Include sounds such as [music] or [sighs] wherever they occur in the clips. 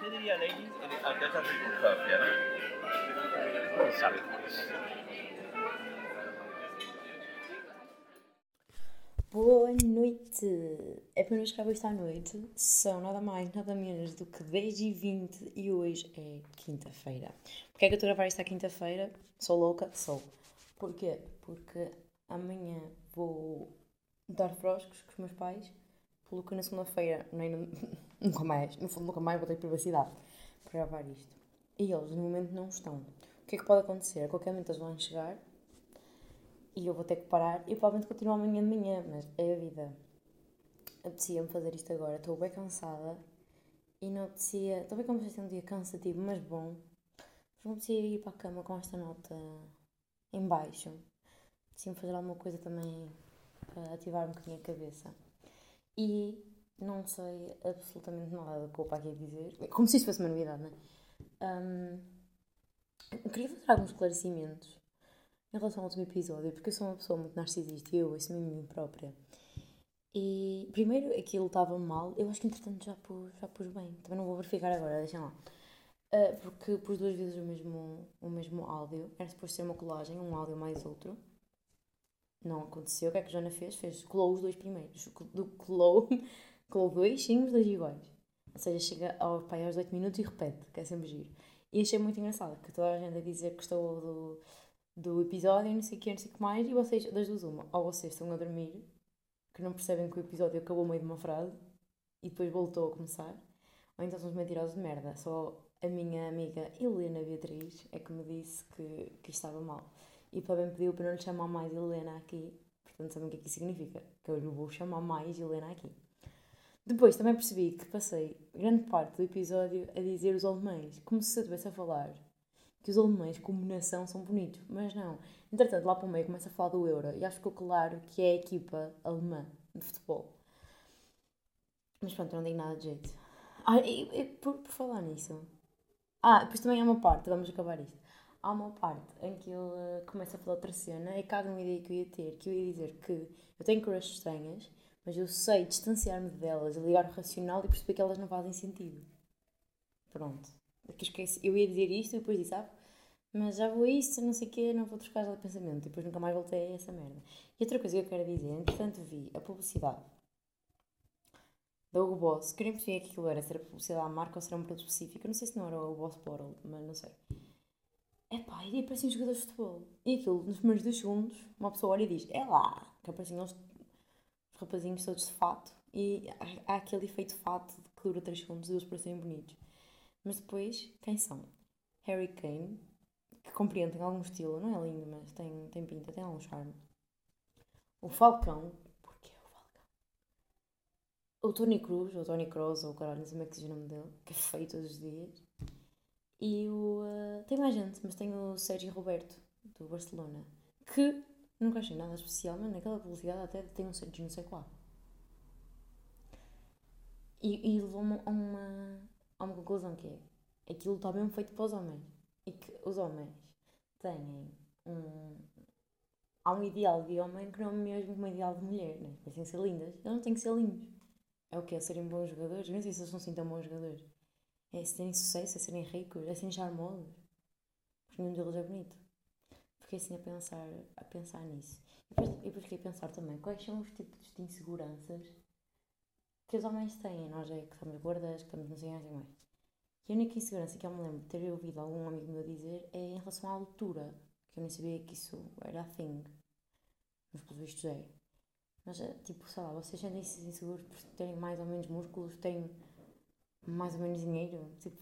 ¿Qué diría Lenin ante esta circunstancia? ¿no? sabe. Boa noite! É para nos gravar esta noite. São nada mais, nada menos do que 10 e 20 e hoje é quinta-feira. Porquê é que eu estou a gravar esta quinta-feira? Sou louca? Sou. Porquê? Porque amanhã vou dar froscos com os meus pais, pelo que na segunda-feira nem, [laughs] nunca mais, no fundo nunca mais vou ter privacidade para gravar isto. E eles no momento não estão. O que é que pode acontecer? A qualquer momento eles vão chegar e eu vou ter que parar e provavelmente continuo amanhã de manhã, mas é a vida. Apetecia-me fazer isto agora, estou bem cansada e não apetecia. Bem como se um dia cansativo, mas bom. Mas não apetecia ir para a cama com esta nota em baixo. Apetecia-me fazer alguma coisa também para ativar um bocadinho a cabeça. E não sei absolutamente nada do que eu aqui dizer. Como se isto fosse uma novidade, não é? Um, queria fazer alguns esclarecimentos em relação ao último episódio, porque eu sou uma pessoa muito narcisista e eu ouço-me mim própria. E primeiro aquilo estava mal, eu acho que entretanto já pus, já pus bem, também não vou verificar agora, deixem lá. Uh, porque pus duas vezes o mesmo, o mesmo áudio, era suposto ser uma colagem, um áudio mais outro. Não aconteceu, o que é que a Joana fez? Fez, colou os dois primeiros, colou, colou dois, sim, os dois iguais. Ou seja, chega ao pai aos 8 minutos e repete, que é sempre giro. E achei muito engraçado, que toda a gente a dizer que estou do do episódio, não sei o que, não sei o que mais, e vocês, das duas uma, ou vocês estão a dormir, que não percebem que o episódio acabou meio de uma frase, e depois voltou a começar, ou então são os mentirosos de merda. Só a minha amiga Helena Beatriz é que me disse que, que estava mal. E para bem pediu para não lhe chamar mais Helena aqui, portanto sabem o que é que isso significa, que eu lhe vou chamar mais Helena aqui. Depois também percebi que passei grande parte do episódio a dizer os alemães, como se eu estivesse a falar que os alemães, como nação, são bonitos. Mas não. Entretanto, lá para o meio começa a falar do Euro e acho que ficou claro que é a equipa alemã de futebol. Mas pronto, não digo nada de jeito. Ah, e, e, por, por falar nisso. Ah, depois também há uma parte, vamos acabar isto. Há uma parte em que ele começa a falar outra cena e caga uma ideia que eu ia ter, que eu ia dizer que eu tenho crushes estranhas, mas eu sei distanciar-me delas, ligar o racional e perceber que elas não fazem sentido. Pronto que esqueci, eu ia dizer isto e depois disse, ah, mas já vou isto, não sei o quê, não vou trocar de pensamento. E depois nunca mais voltei a essa merda. E outra coisa que eu quero dizer, entretanto vi a publicidade da Hugo Boss, queria perceber que aquilo era, se era publicidade à marca ou se era um produto específico. Eu não sei se não era o Hugo Boss Bottle, mas não sei. Epá, e apareciam jogadores de futebol. E aquilo, nos primeiros dois segundos, uma pessoa olha e diz, é lá, que apareciam os, os rapazinhos todos de fato. E há, aquele efeito fato que dura 3 segundos e eles parecem bonitos. Mas depois, quem são? Harry Kane, que compreende, tem algum estilo, não é lindo, mas tem, tem pinta, tem algum charme. O Falcão, porquê o Falcão? O Tony Cruz, ou Tony Kroos, ou caralho, não sei como é que se diz o nome dele, que é feio todos os dias. E o. Uh, tem mais gente, mas tem o Sérgio Roberto, do Barcelona, que nunca achei nada especial, mas naquela publicidade até tem um Sérgio não sei qual. E, e levou-me a uma, há uma conclusão que é aquilo está mesmo feito para os homens. E que os homens têm um. Há um ideal de homem que não é mesmo um ideal de mulher, né? Eles têm que ser lindas. Eles não têm que ser lindos. É o que? É serem bons jogadores? Eu sei se eles são assim tão bons jogadores. É se terem sucesso, é serem ricos, é serem charmosos. Porque nenhum deles é bonito. Fiquei assim a pensar, a pensar nisso. E depois, e depois fiquei a pensar também quais são os tipos de inseguranças que os homens têm. Nós é que estamos gordas, que estamos não sei mais. E a única insegurança que eu me lembro de ter ouvido algum amigo meu dizer é em relação à altura, que eu nem sabia que isso era a thing. Mas pelo visto é. Mas, eh, tipo, sei lá, vocês sentem-se inseguros por terem mais ou menos músculos, terem mais ou menos dinheiro? Tipo?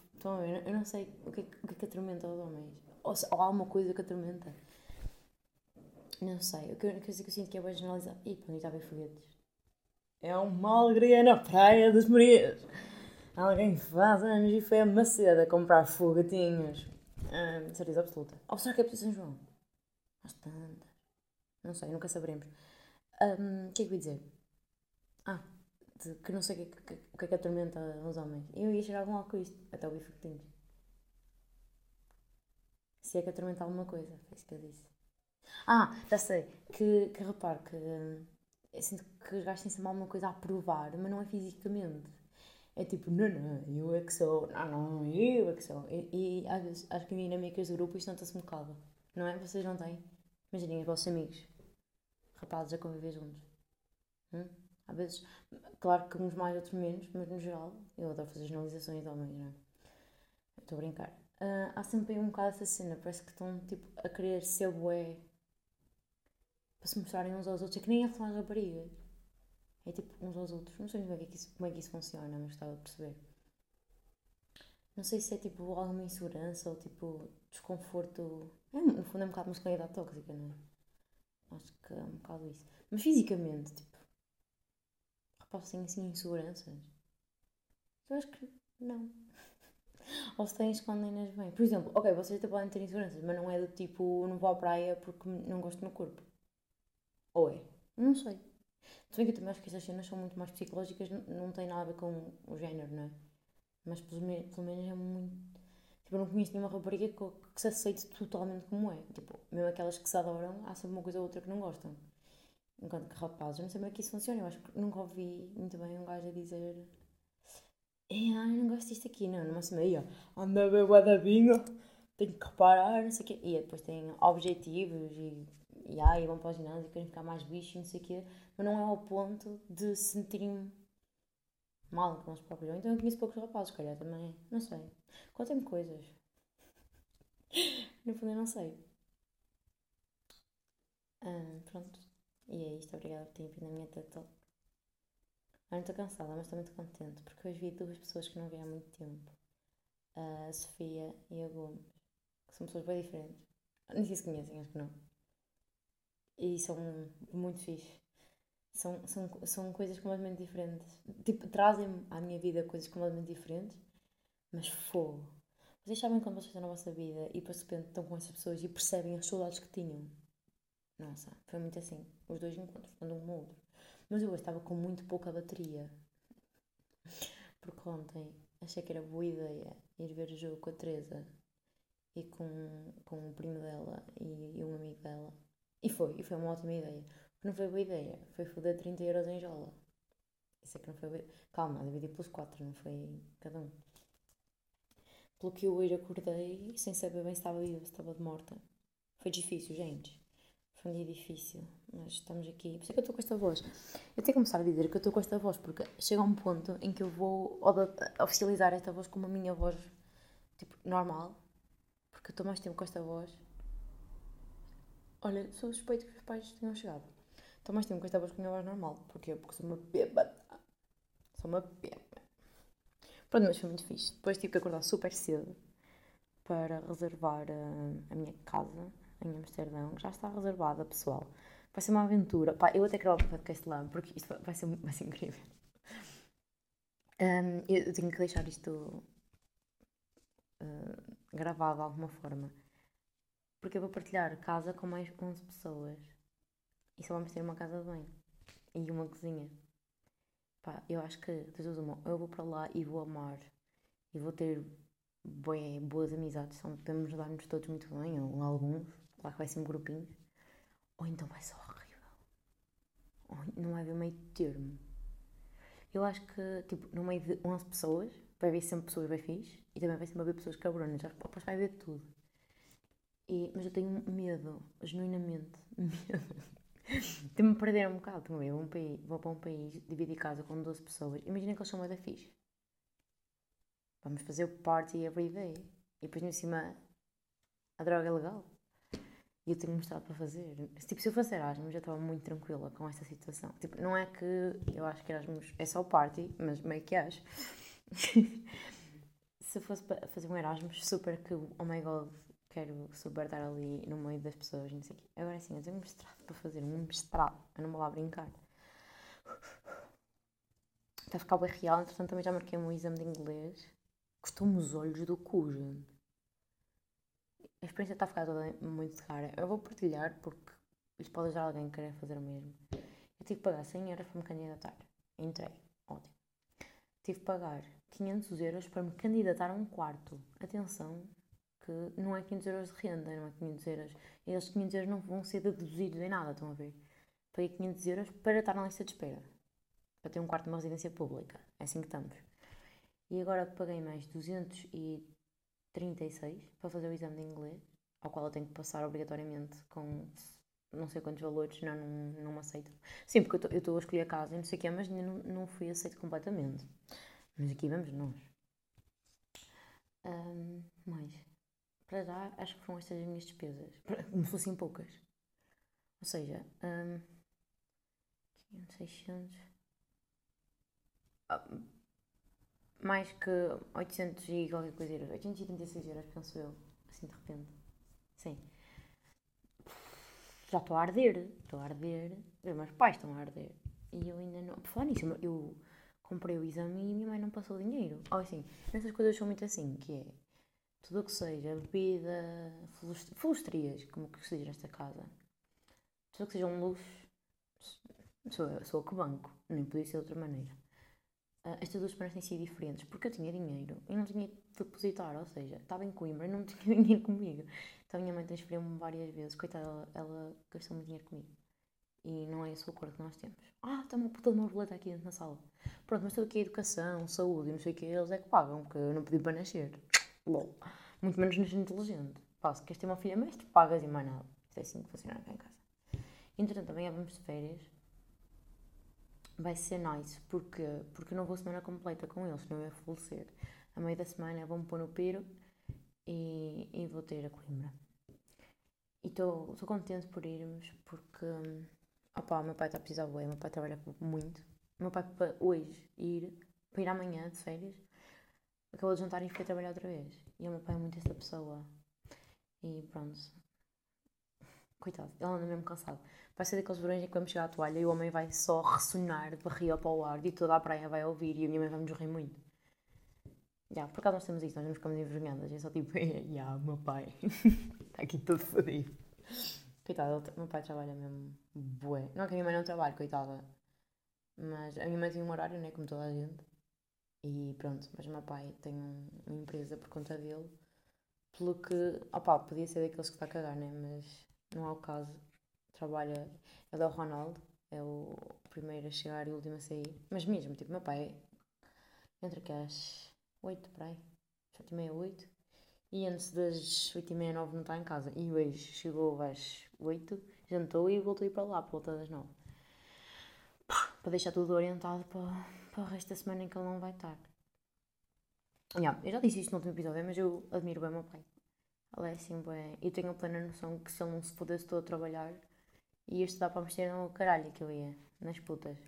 Eu não sei o que, é, o que é que atormenta os homens. Ou, se, ou há alguma coisa que atormenta. Não sei. O que, o que eu sinto que é bem generalizado. Ih, para onde está a ver foguetes? É uma alegria na Praia das Marias. Alguém faz anos e foi a Maceda comprar fogatinhos. Hum, certeza absoluta. Ou será que é para São João? Às tantas. Não sei, nunca saberemos. Um, o que é que eu ia dizer? Ah, de, que não sei o que, que, que, é que atormenta os homens. Eu ia cheirar algum álcool isto, até o tens. Se é que atormenta alguma coisa, foi isso que eu disse. Ah, já sei. Que, que repare que. Hum, eu sinto que os gajos têm sempre alguma coisa a provar, mas não é fisicamente. É tipo, não, não, eu é que sou, não, não, eu é que sou. E, e às vezes, acho que em dinâmicas do grupo isto nota-se um bocado. Não é? Vocês não têm? Imaginem os vossos amigos, rapazes a conviver juntos. Hum? Às vezes, claro que uns mais, outros menos, mas no geral, eu adoro fazer generalizações de homens, não é? Estou a brincar. Uh, há sempre um bocado essa cena, parece que estão tipo, a querer ser bué para se mostrarem uns aos outros. É que nem a falar raparigas. É tipo uns aos outros. Não sei como é que isso, como é que isso funciona, mas estava a perceber. Não sei se é tipo alguma insegurança ou tipo desconforto. É, no fundo é um bocado masculinidade tóxica, não é? Acho que é um bocado isso. Mas fisicamente, tipo. Rapaz, tem assim inseguranças. Eu acho que não. [laughs] Ou se têm, escondem-nas bem. Por exemplo, ok, vocês até podem ter inseguranças, mas não é do tipo, não vou à praia porque não gosto do meu corpo. Ou é? Não sei. Se bem que eu também acho que essas cenas são muito mais psicológicas, não tem nada a ver com o género, não é? Mas pelo, me pelo menos é muito. Tipo, eu não conheço nenhuma rapariga que, que se aceite totalmente como é. Tipo, mesmo aquelas que se adoram, há sempre uma coisa ou outra que não gostam. Enquanto que rapazes, eu não sei é que isso funciona. Eu acho que nunca ouvi muito bem um gajo a dizer. Ah, não gosto disto aqui, não. Numa semana, anda a ver guardabinho, tenho que reparar, não sei o quê. E depois tem objetivos e e ai, vão para o ginásio, querem ficar mais bicho e não sei o quê, mas não é ao ponto de se sentirem mal com eles próprios. Então eu conheço poucos rapazes, calhar também, não sei. Contem-me coisas. [laughs] no fundo eu não sei. Ah, pronto. E é isto, obrigada por terem vindo na minha TED Talk. Ah, estou cansada, mas estou muito contente, porque hoje vi duas pessoas que não vi há muito tempo. A Sofia e a Gomes, que são pessoas bem diferentes. Nem sei se conhecem, acho que não e são muito fixe. São, são, são coisas completamente diferentes. Tipo, trazem à minha vida coisas completamente diferentes, mas fogo. Vocês sabem quando vocês estão na vossa vida e depois de repente estão com essas pessoas e percebem as saudades que tinham? Nossa, foi muito assim. Os dois encontros, quando um outro. Mas eu hoje estava com muito pouca bateria. Porque ontem achei que era boa ideia ir ver o jogo com a Teresa e com, com o primo dela e, e um amigo dela. E foi, e foi uma ótima ideia. Não foi boa ideia, foi foder 30 euros em jola. Isso é que não foi boa Calma, dividir pelos 4, não foi cada um. Pelo que eu hoje acordei, sem saber bem se estava viva, se estava de morta. Foi difícil, gente. Foi um dia difícil, mas estamos aqui. Por isso é que eu estou com esta voz. Eu tenho que começar a dizer que eu estou com esta voz, porque chega um ponto em que eu vou oficializar esta voz como a minha voz, tipo, normal. Porque eu estou mais tempo com esta voz Olha, sou suspeito que os pais tenham chegado. Então mais tempo com esta voz com a normal. Porquê? Porque sou uma bêbada. Sou uma bêbada. Pronto, mas foi muito fixe. Depois tive que acordar super cedo para reservar a, eh, a minha casa em Amsterdão. Já está reservada, pessoal. Vai ser uma aventura. Pá, eu até quero o podcast lá, porque isto vai ser, vai ser incrível. Um, eu tenho que deixar isto uh, gravado de alguma forma porque eu vou partilhar casa com mais 11 pessoas. E só vamos ter uma casa de banho. E uma cozinha. Pá, eu acho que, das eu vou para lá e vou amar. E vou ter bem, boas amizades. São, podemos dar-nos todos muito bem, ou alguns. Claro que vai ser um grupinho. Ou então vai ser horrível. Ou não vai haver meio termo. Eu acho que, tipo, no meio de 11 pessoas, vai haver sempre pessoas bem fixe. E também vai sempre haver pessoas cabronas. Que vai haver tudo. E, mas eu tenho medo, genuinamente, [laughs] medo de me perder um bocado. Também eu um país, vou para um país, dividir casa com 12 pessoas. Imaginem que eles são da fixe. Vamos fazer o party every day. E depois, em cima, a droga é legal. E eu tenho mostrado para fazer. Tipo, se eu fosse Erasmus, já estava muito tranquila com esta situação. Tipo, não é que eu acho que Erasmus é só party, mas meio que acho. [laughs] se eu fosse fazer um Erasmus, super que, oh my god, quero super ali no meio das pessoas, não sei o quê. Agora sim, eu tenho um mestrado para fazer, um mestrado, eu não vou lá brincar. Está a ficar bem real, entretanto também já marquei um exame de inglês. Custou-me os olhos do cu, gente. A experiência está a ficar toda muito rara. Eu vou partilhar porque isto pode ajudar alguém que querer fazer o mesmo. Eu tive que pagar 100 euros para me candidatar. Entrei. Ótimo. Tive que pagar 500 euros para me candidatar a um quarto. Atenção, que não é 500 euros de renda, não é 500 euros. E esses 500 euros não vão ser deduzidos em nada, estão a ver? Paguei 500 euros para estar na lista de espera. Para ter um quarto numa residência pública. É assim que estamos. E agora paguei mais 236 para fazer o exame de inglês, ao qual eu tenho que passar obrigatoriamente com não sei quantos valores, não, não, não me aceitam. Sim, porque eu estou a escolher a casa e não sei o que mas ainda não, não fui aceito completamente. Mas aqui vamos nós. Um, mais. Para já, acho que foram estas as minhas despesas. Como fossem poucas. Ou seja, um, 500, 600. Ah, mais que 800 e qualquer coisa euros. 836 euros, penso eu. Assim de repente. Sim. Já estou a arder. Estou a arder. Os meus pais estão a arder. E eu ainda não. Por falar nisso, eu comprei o exame e minha mãe não passou o dinheiro. Ou assim, essas coisas são muito assim, que é tudo o que seja bebida, flustrias, como que se diz nesta casa. Tudo o que seja um luxo, sou eu, sou eu que banco, nem podia ser de outra maneira. Uh, estas duas semanas têm sido diferentes porque eu tinha dinheiro e não tinha de depositar, ou seja, estava em Coimbra e não [laughs] tinha dinheiro comigo. Então a minha mãe transferiu-me várias vezes, coitada, ela, ela gastou muito dinheiro comigo. E não é esse o acordo que nós temos. Ah, está uma puta de uma roleta aqui dentro da sala. Pronto, mas tudo aqui é educação, saúde e não sei o que, eles é que pagam, porque eu não pedi para nascer. Lol. Muito menos nascer inteligente. Pá, se queres ter uma filha mestre, pagas e mais nada. Isto é assim que funciona cá em casa. Entretanto, também vamos de férias. Vai ser nice, porque, porque eu não vou semana completa com eles, senão eu ia falecer. A meio da semana vou-me pôr no piro e, e vou ter a Coimbra. E estou contente por irmos, porque Opa, meu pai está a precisar bem, meu pai trabalha muito. meu pai para hoje ir, para ir amanhã de férias, acabou de jantar e foi trabalhar outra vez. E o meu pai é muito essa pessoa. E pronto. Coitado, ele anda mesmo cansado. Vai ser daqueles verões em que vamos chegar à toalha e o homem vai só ressonar de barriga para o ar e toda a praia vai ouvir e a minha mãe vai nos rir muito. Já, yeah, por acaso nós temos isso, nós não ficamos envergonhadas. É só tipo, já, [laughs] yeah, meu pai está [laughs] aqui todo fodido. Coitado, meu pai trabalha mesmo bué. Não que a minha mãe não trabalhe, coitada. Mas a minha mãe tem um horário, né? Como toda a gente. E pronto, mas meu pai tem um, uma empresa por conta dele. Pelo que, opá, podia ser daqueles que está a cagar, né? Mas não é o caso. Trabalha, ele é o Ronaldo, é o primeiro a chegar e o último a sair. Mas mesmo, tipo, meu pai entra aqui às 8 para aí, 7 e meia, 8. E antes das 8 e meia, 9 não está em casa. E hoje chegou às 8, jantou e voltou a ir para lá, por volta das 9. Para deixar tudo orientado para, resto da semana em que ele não vai estar. Yeah, eu já disse isto no último episódio, mas eu admiro bem o meu pai. Ele é assim, bem. Eu tenho a plena noção que se ele não se pudesse todo a trabalhar, ia estudar para mexer no caralho que eu ia, nas putas.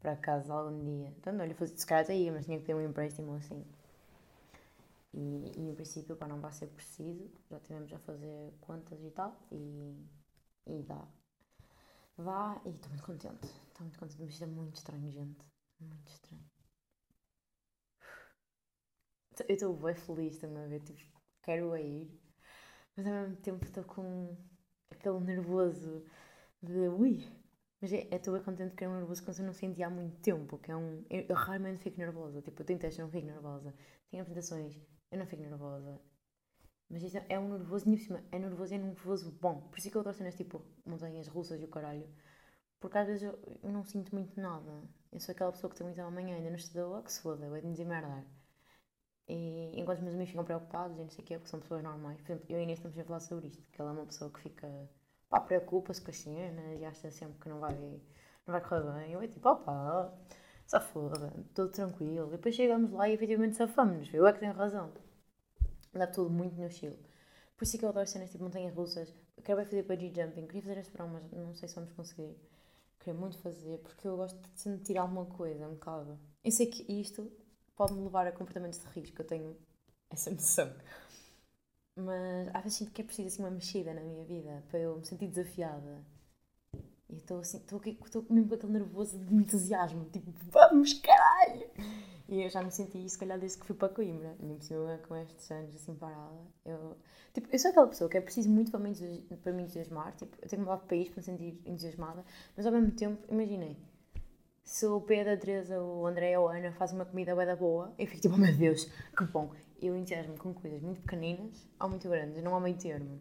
Para casa algum dia. Então, não, ele se calhar até ia, mas tinha que ter um empréstimo assim. E, e em princípio pá, não vai ser preciso, já tivemos a fazer contas e tal, e, e dá. Vá, e estou muito contente, estou muito contente, mas isto é muito estranho, gente, muito estranho. Eu estou bem feliz, estão a ver, tipo, quero ir, mas ao mesmo tempo estou com aquele nervoso de ui. Mas é, estou bem contente que é um nervoso que eu não senti há muito tempo, que é um... Eu, eu raramente fico nervosa, tipo, eu tenho testes, não fico nervosa. Tenho apresentações, eu não fico nervosa. Mas isto é um nervoso, por cima, é nervoso e é nervoso bom. Por isso é que eu adoro cenas tipo montanhas russas e o caralho. Porque às vezes eu, eu, não sinto muito nada. Eu sou aquela pessoa que tem muito amanhã ainda não estudou, que se foda, vai dizer merda. E enquanto os meus amigos ficam preocupados e não sei o quê, porque são pessoas normais. Por exemplo, eu e Inês estamos a falar sobre isto, que ela é uma pessoa que fica, pá, preocupa-se com as cenas e acha sempre que não vai, não vai correr bem. Eu é tipo, opá, foda, tudo tranquilo. E depois chegamos lá e efetivamente safamos-nos. Eu é que tenho razão. Dá tudo muito no estilo. Por isso é que eu adoro cenas tipo montanhas russas. Quero fazer bungee jumping. Queria fazer verão, mas não sei se vamos conseguir. Queria muito fazer, porque eu gosto de sentir alguma coisa, um bocado. Eu sei que isto pode-me levar a comportamentos de risco, eu tenho essa noção. Mas às vezes sinto que é preciso assim uma mexida na minha vida para eu me sentir desafiada. E estou assim, estou mesmo com aquele nervoso de entusiasmo, tipo, vamos caralho! E eu já me senti isso, se calhar, desde que fui para Coimbra. E me cima, com estes anos assim parada. Eu, tipo, eu sou aquela pessoa que é preciso muito para me, para me entusiasmar. Tipo, eu tenho que mudar de país para me sentir entusiasmada. Mas ao mesmo tempo, imaginei, se o Pedro, a Teresa, o André ou a Ana fazem uma comida bem da boa, eu fico tipo, [laughs] oh meu Deus, que bom. Eu entusiasmo com coisas muito pequeninas ou muito grandes, não há meio termo.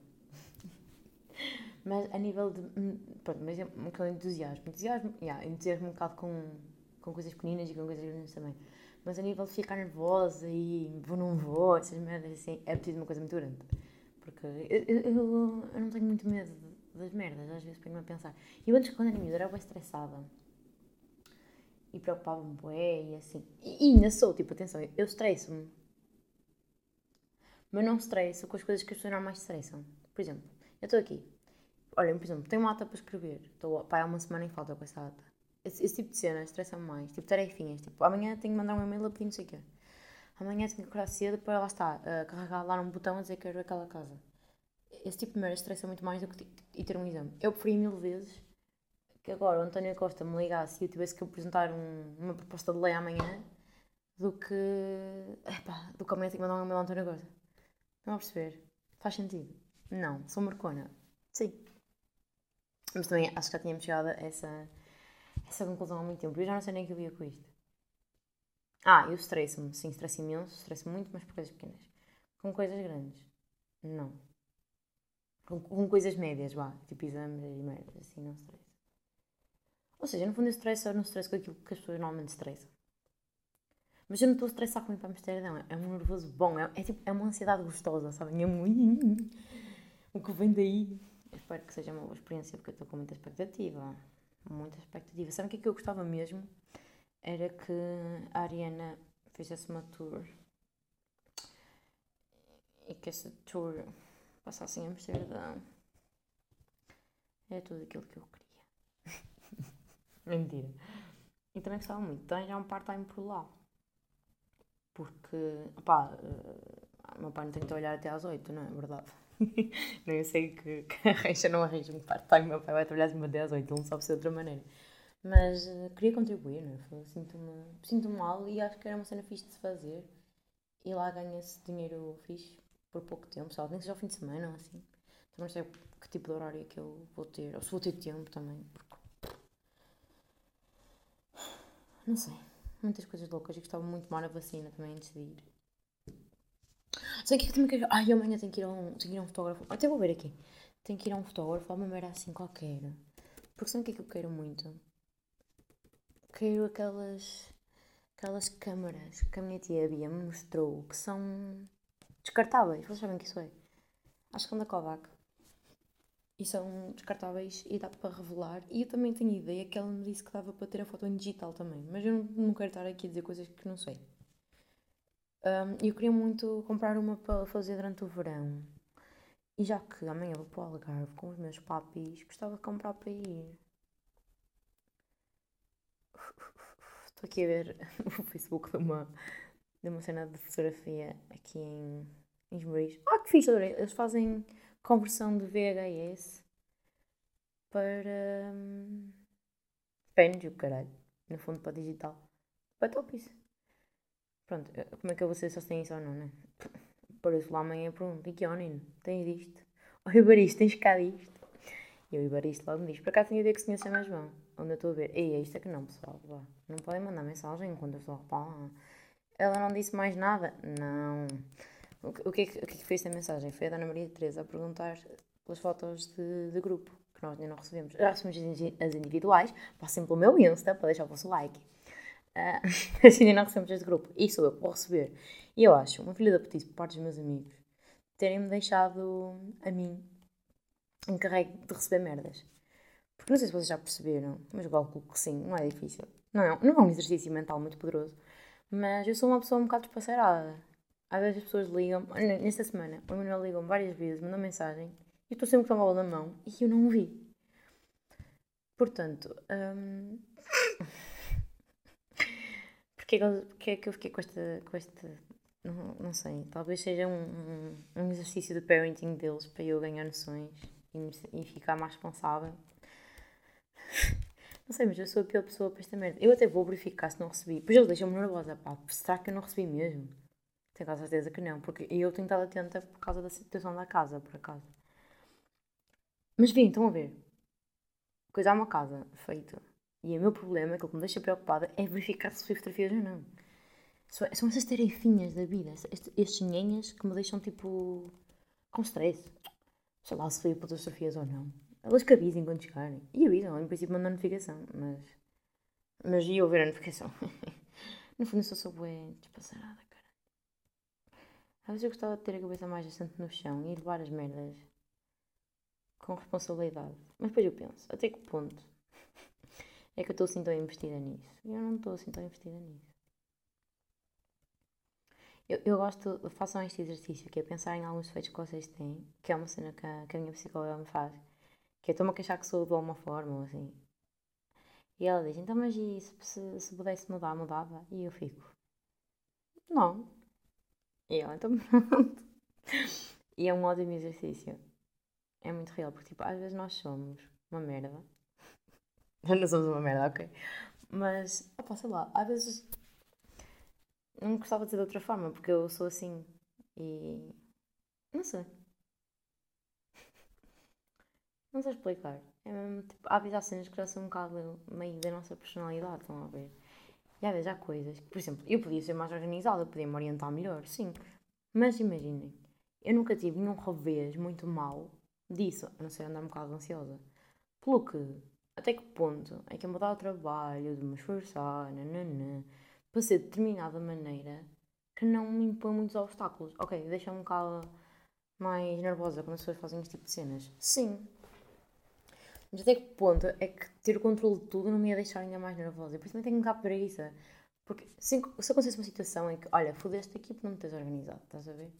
Mas a nível de. Hum, pronto, mas é um bocado entusiasmo. Entusiasmo, yeah, entusiasmo um bocado com, com coisas pequeninas e com coisas grandes também. Mas a nível de ficar nervosa e vou, não vou, essas merdas assim, é preciso uma coisa muito grande. Porque eu, eu, eu, não tenho muito medo das merdas, às vezes ponho-me a pensar. E eu antes, quando era miúda, era bem estressada. E preocupava-me bué e assim. E, e ainda sou, tipo, atenção, eu estresso-me. Mas não estresso com as coisas que as pessoas normais estressam. Por exemplo, eu estou aqui. Olha, por exemplo, tenho uma ata para escrever. Estou, pá, há uma semana em falta com essa ata. Esse, esse tipo de cena estressa-me mais. Tipo, tarefinhas. Tipo, amanhã tenho que mandar um e-mail a pedir não sei o quê. Amanhã tenho que acordar cedo para lá está, uh, carregar lá num botão a dizer que quero aquela casa. Esse tipo de merda estressa muito mais do que e ter um exame. Eu preferi mil vezes que agora o António Costa me ligasse e eu tivesse que apresentar um, uma proposta de lei amanhã do que. Epá, do que amanhã tenho que mandar um e-mail ao António Costa. Não a perceber? Faz sentido? Não. Sou marcona? Sim. Mas também acho que já tínhamos chegado a essa, essa conclusão há muito tempo. Eu já não sei nem o que eu via com isto. Ah, eu estresso-me. Sim, estresso imenso. Estresso muito, mas por coisas pequenas. Com coisas grandes. Não. Com, com coisas médias, vá. Tipo exames e merdas. Assim, não estresso. Ou seja, no fundo eu estresso, eu não estresso com aquilo que as pessoas normalmente estressam. Mas eu não estou a estressar com ir para Amsterdão. É um nervoso bom. É, é, tipo, é uma ansiedade gostosa, sabem? É muito... [laughs] O que vem daí. Espero que seja uma boa experiência, porque eu estou com muita expectativa. Muita expectativa. Sabem o que é que eu gostava mesmo? Era que a Ariana fizesse uma tour. E que essa tour passasse em Amsterdão. É tudo aquilo que eu queria. [laughs] Mentira. E também gostava muito. Então já um part-time por lá. Porque, pá, uh, meu pai não tem que trabalhar até às 8, não é verdade? [laughs] não, eu sei que, que [laughs] arranja não arranja um part-time, meu pai vai trabalhar de 8, ele não sabe ser de outra maneira. Mas uh, queria contribuir, não é? Sinto-me sinto mal e acho que era uma cena fixe de se fazer. E lá ganha-se dinheiro fixe por pouco tempo, só nem seja ao fim de semana ou assim. Também não sei que tipo de horário é que eu vou ter, ou se vou ter tempo também. Porque... [sighs] Não sei muitas coisas loucas e gostava muito de tomar a vacina também antes de ir. Sei que eu também quero. Ai, amanhã tenho que ir a um, tenho que ir a um fotógrafo. Até vou ver aqui. Tenho que ir a um fotógrafo, uma merda assim qualquer. Porque sabe o que é que eu quero muito? Quero aquelas. aquelas câmaras que a minha tia Bia me mostrou que são descartáveis. Vocês sabem o que isso é? Acho que são da Kodak e são descartáveis e dá para revelar. E eu também tenho ideia que ela me disse que dava para ter a foto em digital também, mas eu não, não quero estar aqui a dizer coisas que não sei. Um, eu queria muito comprar uma para fazer durante o verão. E já que amanhã vou para o Algarve com os meus papis, gostava de comprar para ir. Estou aqui a ver [laughs] o Facebook de uma, de uma cena de fotografia aqui em, em Esmoriz. Ah, que fixe, adorei. Eles fazem conversão de VHS para um, pens, o caralho, no fundo para digital. Para top isso. Pronto, eh, como é que eu vou saber se eles têm isso ou não, né? [laughs] Apareço lá amanhã e pergunto, e que Nino, tens isto? [laughs] Ó oh, Ibaristo, tens cá disto? E o Ibaristo logo me diz, para cá tenho ideia que se conhece mais bom. Onde eu estou a ver, ei, é isto é que não, pessoal, vá. Não podem mandar mensagem enquanto eu estou a. Ela não disse mais nada? Não. O que, é que, o que é que foi esta mensagem? Foi a Dona Maria Teresa a perguntar pelas fotos de, de grupo, que nós ainda não recebemos. Já recebemos as individuais, passem pelo meu Insta para deixar o vosso like. [laughs] Uh, ainda não recebemos as de grupo. E sou eu que vou receber. E eu acho uma filha da petice por parte dos meus amigos terem-me deixado a mim encarregue de receber merdas. Porque não sei se vocês já perceberam, mas eu calculo que sim, não é difícil. Não é, não é um exercício mental muito poderoso. Mas eu sou uma pessoa um bocado despaceirada. Às vezes as pessoas ligam, nesta semana, o Manuel ligou várias vezes, mandou mensagem, e estou sempre com bola na mão e eu não vi. Portanto, hum... porque, porque é que eu fiquei com esta. Com esta não, não sei, talvez seja um, um, exercício de parenting deles para eu ganhar noções e, e ficar mais responsável. [laughs] Não sei, mas eu sou a pior pessoa para esta merda. Eu até vou verificar se não recebi. Pois eles deixam-me nervosa, pá. Será que eu não recebi mesmo? Tenho quase certeza que não, porque eu tenho estado atenta por causa da situação da casa, por acaso. Mas vim, estão a ver. Coisa há uma casa feita. E o meu problema, aquilo que me deixa preocupada, é verificar se fui fotografias ou não. São essas tarefinhas da vida, estes nhenhas que me deixam tipo. com stress. Sei lá se fui para fotografias ou não. Elas que avisem quando chegarem. E avisam, em princípio mandam notificação, mas. Mas ia ouvir a notificação. [laughs] No fundo, eu só sou bué, nada, cara. Às vezes eu gostava de ter a cabeça mais assente no chão e levar as merdas com responsabilidade. Mas depois eu penso, até que ponto é que eu estou assim tão investida nisso? Eu não estou assim tão investida nisso. Eu, eu gosto, façam este exercício, que é pensar em alguns defeitos que vocês têm, que é uma cena que a, que a minha psicóloga me faz, que é estou-me a queixar que sou de alguma forma, ou assim. E ela diz, então mas e se, se pudesse mudar, mudava? E eu fico, não. E ela, então [laughs] pronto. e é um ótimo exercício. É muito real, porque tipo, às vezes nós somos uma merda. [laughs] não somos uma merda, ok? Mas, opa, sei lá, às vezes não gostava de ser de outra forma, porque eu sou assim. E. Não sei. [laughs] Não sei explicar. É mesmo, tipo, há vezes há cenas que já são um bocado meio da nossa personalidade, estão a ver? E às vezes há coisas. Por exemplo, eu podia ser mais organizada, podia me orientar melhor, sim. Mas imaginem, eu nunca tive nenhum revés muito mal disso, a não ser andar um bocado ansiosa. Pelo que, até que ponto é que eu mudar o trabalho, de me esforçar, nananã, para ser de determinada maneira que não me impõe muitos obstáculos. Ok, deixa-me um bocado mais nervosa quando as pessoas fazem este tipo de cenas. Sim. Mas até que ponto é que ter o controle de tudo não me ia deixar ainda mais nervosa? Por isso também tenho um bocado preguiça. Porque se, se acontecesse uma situação em que, olha, fodeste aqui porque não me tens organizado, estás a ver?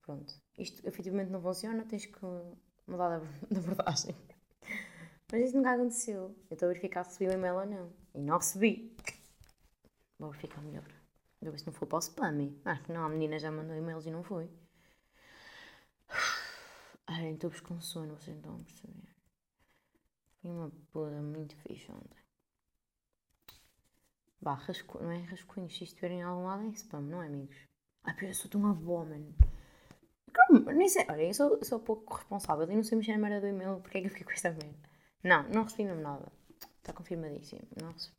Pronto. Isto efetivamente não funciona, tens que mudar de [laughs] abordagem. Mas isso nunca aconteceu. Eu estou a verificar se recebi o e-mail ou não. E não recebi. Vou verificar melhor. Vou ver se não foi para o spam. Acho que não, a menina já mandou e-mails e não foi. Ai, estou-vos com sono, vocês não estão a perceber. Foi uma puta muito fixe ontem. Vá, rascunho, não é rascunho. Se estiverem em algum lado é spam, não é, amigos? Ai, eu sou tão avó, mano. Nem sei, olha, eu sou, sou pouco responsável e não sei mexer na merda do e-mail, porque é que eu fiquei com esta merda? Não, não recebi mesmo nada. Está confirmadíssimo, não recebi.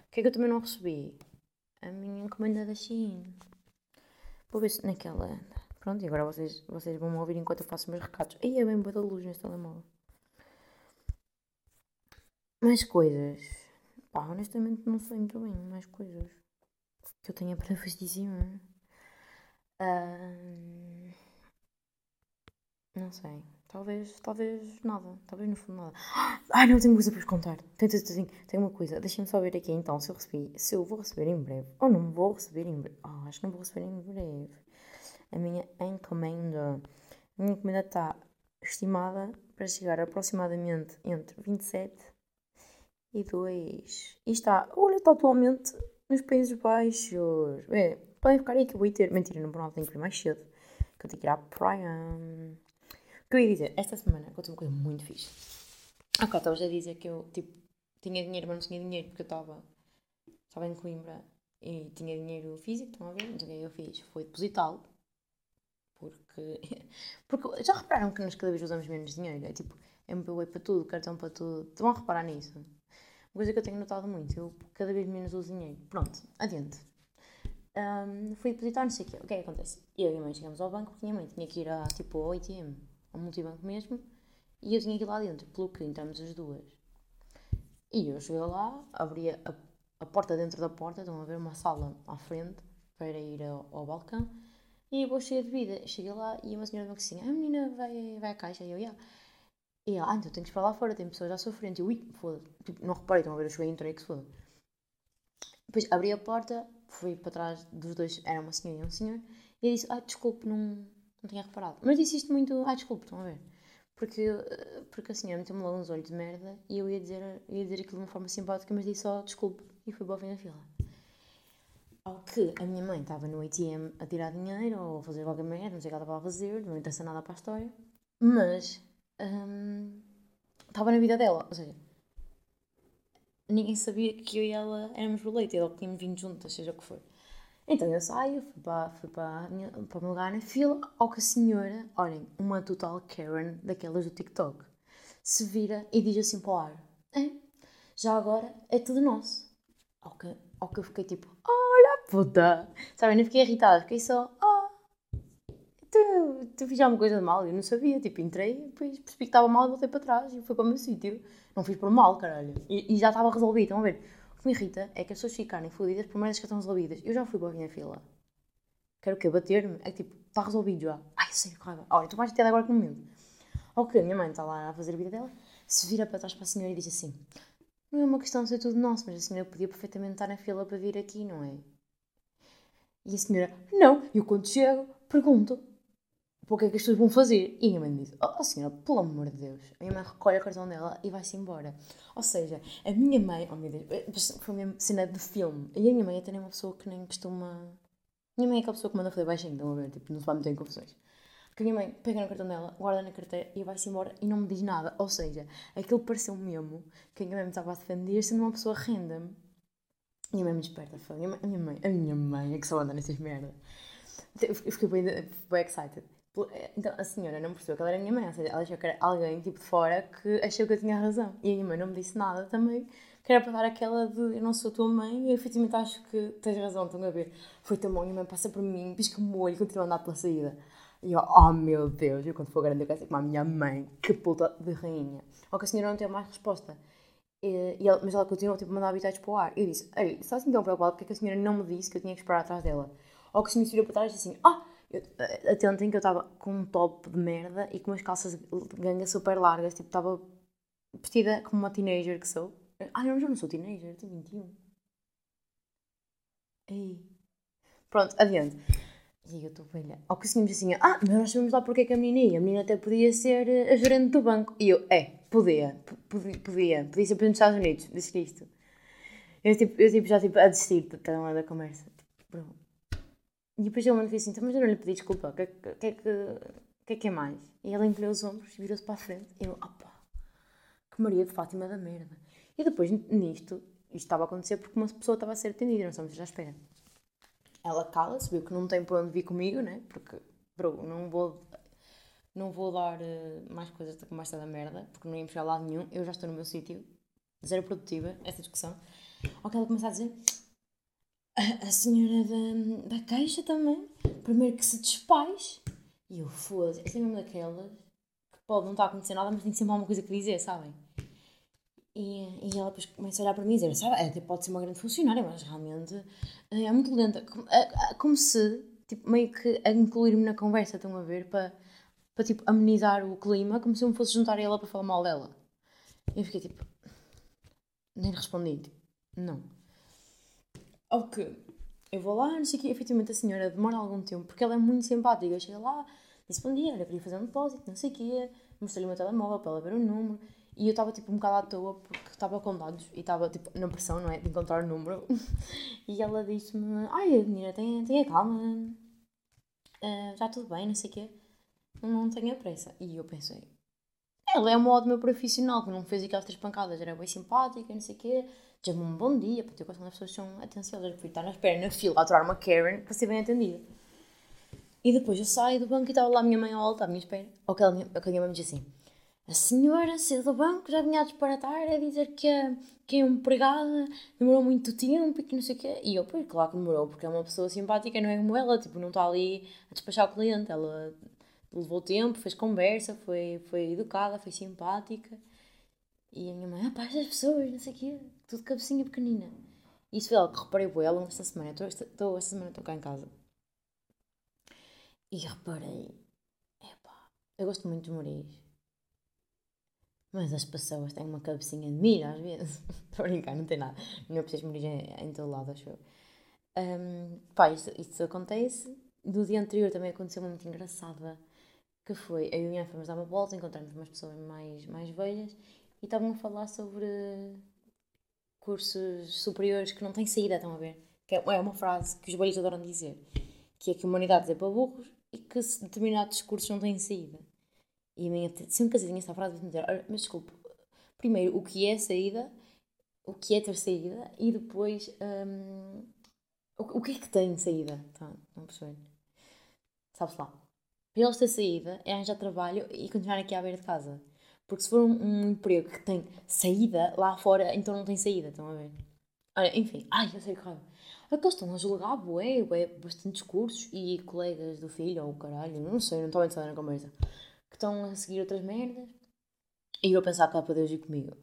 O que é que eu também não recebi? A minha encomenda da Shein. Vou ver se naquela. Pronto, e agora vocês, vocês vão me ouvir enquanto eu faço meus recados. Aí é bem boa da luz neste telemóvel. Mais coisas. Pá, honestamente não sei muito bem mais coisas que eu tenha para vos dizer. Uh, não sei. Talvez, talvez nada. Talvez no fundo nada. [gasps] Ai, não tenho coisa para vos contar. Tenho, tenho, tenho uma coisa. Deixem-me só ver aqui então se eu recebi. Se eu vou receber em breve. Ou não vou receber em breve. Oh, acho que não vou receber em breve. A minha encomenda. A minha encomenda está estimada para chegar aproximadamente entre 27 e 2. E está, olha, está atualmente nos Países Baixos. É, podem ficar aí que eu vou ter. Mentira, no Bruno tenho que ir mais cedo. Que eu tenho que ir à praia. Que eu ia dizer? Esta semana aconteceu uma coisa muito fixe. Ok, estava já a dizer que eu, tipo, tinha dinheiro, mas não tinha dinheiro porque eu estava. Estava em Coimbra e tinha dinheiro físico, estão a ver? Então o que eu fiz? Foi depositá-lo. Porque, [laughs] porque já repararam que nós cada vez usamos menos dinheiro? É tipo, MPWay para tudo, cartão para tudo. Estão a reparar nisso? Uma coisa que eu tenho notado muito, eu cada vez menos uso dinheiro. Pronto, adiante. Um, fui depositar, não sei o quê. O que é que acontece? Eu e a mãe chegamos ao banco porque a minha mãe tinha que ir a, tipo, ao ATM, ao multibanco mesmo, e eu tinha que ir lá dentro, pelo que entramos as duas. E eu cheguei lá, abri a, a porta dentro da porta, estão a ver uma sala à frente para ir ao, ao balcão, e eu cheia de vida. Cheguei lá e uma senhora me disse assim: a menina vai, vai à caixa. E eu, ia. E ela, ah, então ir para lá fora, tem pessoas à sua frente. Eu, ui, foda tipo, não reparei, estão a ver, eu cheguei e entrei que se foda. Depois abri a porta, fui para trás dos dois, era uma senhora e um senhor, e eu disse, ah, desculpe, não, não tinha reparado. Mas disse isto muito, ah, desculpe, estão a ver. Porque, porque a senhora meteu-me logo uns olhos de merda e eu ia dizer, ia dizer aquilo de uma forma simpática, mas disse só desculpe e fui para o fim da fila. Ao que a minha mãe estava no ATM a tirar dinheiro ou a fazer qualquer merda, não sei o que ela estava a fazer, não interessa nada para a história, mas hum, estava na vida dela, ou seja, ninguém sabia que eu e ela éramos related ou que tínhamos vindo juntas, seja o que for. Então eu saio, fui para, fui para, para o meu lugar na fila, ao que a senhora, olhem, uma total Karen daquelas do TikTok, se vira e diz assim para o ar: é, já agora é tudo nosso. Ao que, ao que eu fiquei tipo: olha puta! Sabem, não fiquei irritada, fiquei só: ah, tu, tu fiz alguma coisa de mal, eu não sabia. Tipo, entrei, depois percebi que estava mal e voltei para trás e fui para o meu sítio. Não fiz por mal, caralho. E, e já estava resolvido, estão a ver? Que me irrita é que as pessoas ficarem fodidas por merdas que estão resolvidas. Eu já fui para a minha fila. Quero o quê? Bater-me? É que tipo, está resolvido já. Ai, eu sei que. Olha, tu vais ter agora que no momento. Ok, a minha mãe está lá a fazer a vida dela, se vira para trás para a senhora e diz assim: Não é uma questão de ser tudo nosso, mas a senhora podia perfeitamente estar na fila para vir aqui, não é? E a senhora: Não, eu quando chego, pergunto: o que é que as pessoas vão fazer? E a minha mãe diz: Oh, senhora, pelo amor de Deus. A minha mãe recolhe o cartão dela e vai-se embora. Ou seja, a minha mãe, oh meu Deus, foi uma cena de filme. E a minha mãe até nem é uma pessoa que nem costuma. Minha mãe é aquela pessoa que manda fazer baixinho, estão a ver? Tipo, não se vai meter em confusões. Porque a minha mãe pega no cartão dela, guarda na carteira e vai-se embora e não me diz nada. Ou seja, aquilo pareceu mesmo que a minha mãe me estava a defender sendo uma pessoa random. A minha mãe me desperta, foi. A minha mãe, a minha mãe é que só anda nessas merdas. Eu fiquei bem, bem excited. Então a senhora não percebeu que ela era a minha mãe, ou seja, ela achou que era alguém tipo de fora que achou que eu tinha razão. E a minha mãe não me disse nada também, que era para dar aquela de eu não sou tua mãe e efetivamente acho que tens razão, estão a ver. Foi tão bom, minha mãe passa por mim, pisca-me o olho e continua a andar pela saída. E eu, oh meu Deus, eu quando for grande eu quero ser como a minha mãe, que puta de rainha. Ou que a senhora não teve mais resposta. E, e ela, mas ela continuou tipo, a mandar habitats para o ar. Eu disse, ei, está assim tão preocupada porque é que a senhora não me disse que eu tinha que esperar atrás dela? Ou que a senhora se virou para trás e disse assim, ah, oh! Atentem que eu estava com um top de merda e com umas calças de ganga super largas, tipo, estava vestida como uma teenager que sou. Ah, não, já não sou teenager, tenho 21. Ei. Pronto, adiante. E eu estou velha. Ao que tínhamos assim, ah, mas nós sabemos lá porque é que a menina ia. A menina até podia ser a gerente do banco. E eu, é, podia, podia, podia, podia ser presidente dos Estados Unidos, disse isto. Eu, tipo, eu tipo, já tipo, a desistir da, da conversa. E depois ele disse assim, mas eu não lhe pedi desculpa, o que, que, que, que, é que é mais? E ela encolheu os ombros e virou-se para a frente. E eu, opá, que Maria de Fátima da merda. E depois, nisto, isto estava a acontecer porque uma pessoa estava a ser atendida, não estamos já à espera. Ela cala-se, viu que não tem para onde vir comigo, né? Porque, bro, não vou, não vou dar uh, mais coisas da conversa da merda, porque não ia chegar lá nenhum. Eu já estou no meu sítio, zero produtiva, essa discussão. Ou que ela começa a dizer: a, senhora da, da caixa também, primeiro que se despais. E eu, foda-se, essa é mesmo daquelas que pode não estar a acontecer nada, mas tem sempre alguma coisa que dizer, sabem? E, e ela depois começa a olhar para mim e dizer: sabe, até pode ser uma grande funcionária, mas realmente eh, é muito lenta. Como, é, como se, tipo, meio que a incluir-me na conversa, estão a ver, para, para tipo, amenizar o clima, como se eu me fosse juntar a ela para falar mal dela. Eu fiquei tipo. Nem respondi, tipo, não. Ok. Eu vou lá, não sei o que, efetivamente a senhora demora algum tempo, porque ela é muito simpática. Cheguei lá, disse bom dia, era queria fazer um depósito, não sei o que, mostrei-lhe o meu telemóvel para ela ver o número. E eu estava tipo um bocado à toa porque estava com dados e estava tipo na pressão, não é? De encontrar o número. [laughs] e ela disse-me: Ai, menina, tenha, tenha calma, uh, já tudo bem, não sei o quê, não tenha pressa. E eu pensei: Ela é um modo meu profissional que não fez aquelas três pancadas, era bem simpática, não sei o quê, deu-me um bom dia, porque eu gosto quando as pessoas são atenciosas, fui estar na espera, na fila, a aturar uma Karen para ser bem atendida. E depois eu saio do banco e estava lá a minha mãe alta à minha espera. Ou que a minha mãe me disse assim: a senhora saiu do banco, já vinha a disparatar, a dizer que a, que a empregada demorou muito tempo e que não sei o quê. E eu, pois, claro que demorou, porque é uma pessoa simpática, não é como ela, tipo, não está ali a despachar o cliente. Ela levou tempo, fez conversa, foi, foi educada, foi simpática. E a minha mãe, ah pá, estas pessoas, não sei o quê, tudo cabecinha pequenina. E isso foi algo que reparei por ela esta semana. Estou, estou, esta semana estou cá em casa. E reparei, epá, eu gosto muito de Moris mas as pessoas têm uma cabecinha de milho às vezes. [laughs] Estou a brincar, não tem nada. Não é preciso morir em, todo lado, acho eu. Um, pá, isso acontece. Do dia anterior também aconteceu uma muito engraçada. Que foi, eu e a minha fomos dar uma volta, encontramos umas pessoas mais, mais velhas e estavam a falar sobre cursos superiores que não têm saída, estão a ver? Que é, é uma frase que os velhos adoram dizer. Que é que a humanidade é para burros e que determinados cursos não têm saída. E a minha, sempre que eu essa frase, me dizer, mas desculpe, primeiro, o que é saída, o que é ter saída, e depois, um, o, o que é que tem saída? Tá, não perceber? Sabes lá? Para eles ter saída é arranjar trabalho e continuar aqui à beira de casa. Porque se for um, um, emprego que tem saída lá fora, então não tem saída, estão a ver? Olha, enfim, ai, eu sei que raiva. É que eles estão a julgar, bué, bué, bastantes cursos e colegas do filho ou o caralho, não sei, não estou a entrar na conversa que estão a seguir outras merdas. E eu a pensar lá para Deus ir comigo.